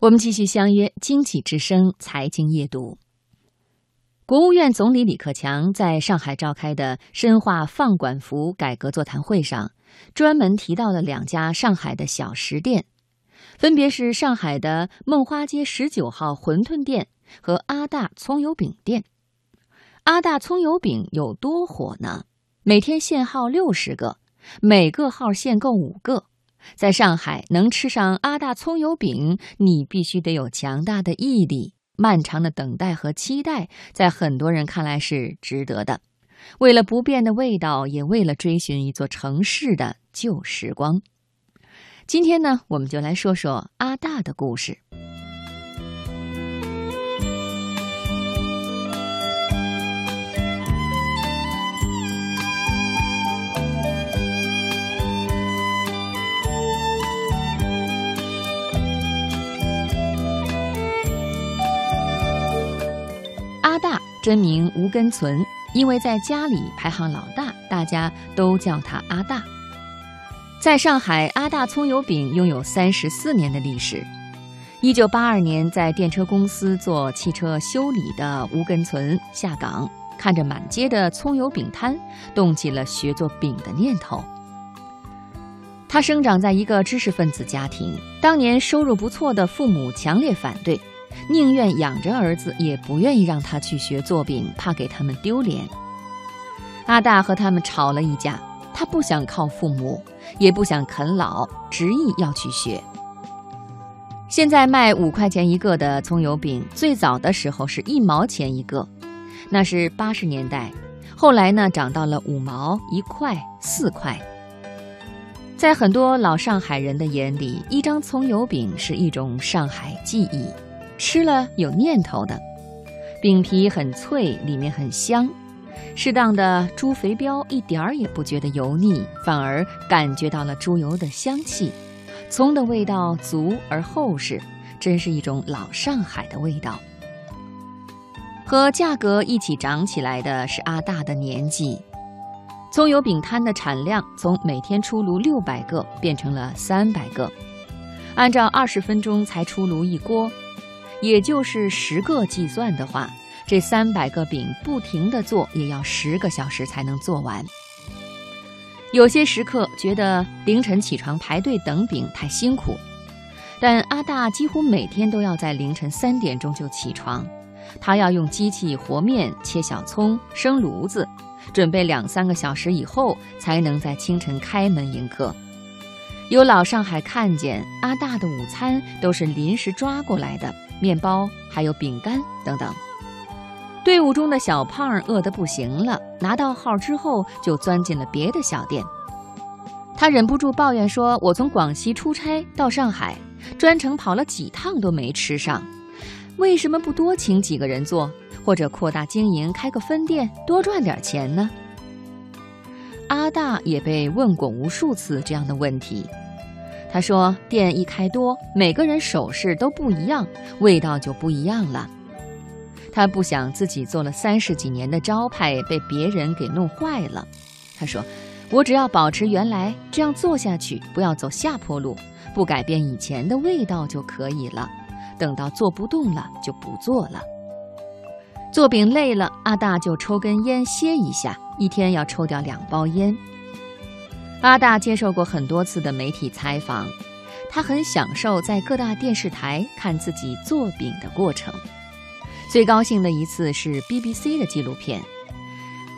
我们继续相约《经济之声》财经夜读。国务院总理李克强在上海召开的深化放管服改革座谈会上，专门提到了两家上海的小食店，分别是上海的梦花街十九号馄饨店和阿大葱油饼店。阿大葱油饼有多火呢？每天限号六十个，每个号限购五个。在上海能吃上阿大葱油饼，你必须得有强大的毅力。漫长的等待和期待，在很多人看来是值得的。为了不变的味道，也为了追寻一座城市的旧时光。今天呢，我们就来说说阿大的故事。真名吴根存，因为在家里排行老大，大家都叫他阿大。在上海，阿大葱油饼拥有三十四年的历史。一九八二年，在电车公司做汽车修理的吴根存下岗，看着满街的葱油饼摊，动起了学做饼的念头。他生长在一个知识分子家庭，当年收入不错的父母强烈反对。宁愿养着儿子，也不愿意让他去学做饼，怕给他们丢脸。阿大和他们吵了一架，他不想靠父母，也不想啃老，执意要去学。现在卖五块钱一个的葱油饼，最早的时候是一毛钱一个，那是八十年代。后来呢，涨到了五毛、一块、四块。在很多老上海人的眼里，一张葱油饼是一种上海记忆。吃了有念头的，饼皮很脆，里面很香，适当的猪肥膘一点儿也不觉得油腻，反而感觉到了猪油的香气，葱的味道足而厚实，真是一种老上海的味道。和价格一起涨起来的是阿大的年纪，葱油饼摊的产量从每天出炉六百个变成了三百个，按照二十分钟才出炉一锅。也就是十个计算的话，这三百个饼不停地做，也要十个小时才能做完。有些食客觉得凌晨起床排队等饼太辛苦，但阿大几乎每天都要在凌晨三点钟就起床，他要用机器和面、切小葱、生炉子，准备两三个小时以后才能在清晨开门迎客。有老上海看见阿大的午餐都是临时抓过来的。面包还有饼干等等，队伍中的小胖饿得不行了，拿到号之后就钻进了别的小店。他忍不住抱怨说：“我从广西出差到上海，专程跑了几趟都没吃上，为什么不多请几个人做，或者扩大经营开个分店，多赚点钱呢？”阿大也被问过无数次这样的问题。他说：“店一开多，每个人手势都不一样，味道就不一样了。他不想自己做了三十几年的招牌被别人给弄坏了。他说：‘我只要保持原来这样做下去，不要走下坡路，不改变以前的味道就可以了。等到做不动了，就不做了。’做饼累了，阿大就抽根烟歇一下，一天要抽掉两包烟。”阿大接受过很多次的媒体采访，他很享受在各大电视台看自己做饼的过程。最高兴的一次是 BBC 的纪录片。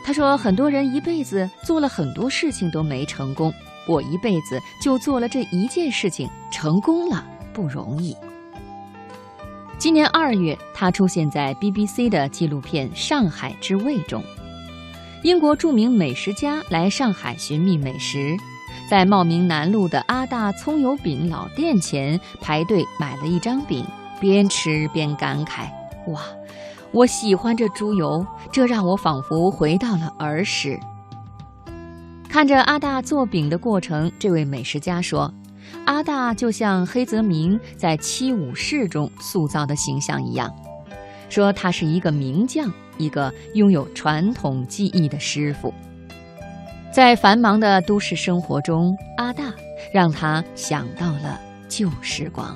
他说：“很多人一辈子做了很多事情都没成功，我一辈子就做了这一件事情，成功了，不容易。”今年二月，他出现在 BBC 的纪录片《上海之味》中。英国著名美食家来上海寻觅美食，在茂名南路的阿大葱油饼老店前排队买了一张饼，边吃边感慨：“哇，我喜欢这猪油，这让我仿佛回到了儿时。”看着阿大做饼的过程，这位美食家说：“阿大就像黑泽明在《七武士》中塑造的形象一样，说他是一个名将。”一个拥有传统技艺的师傅，在繁忙的都市生活中，阿大让他想到了旧时光。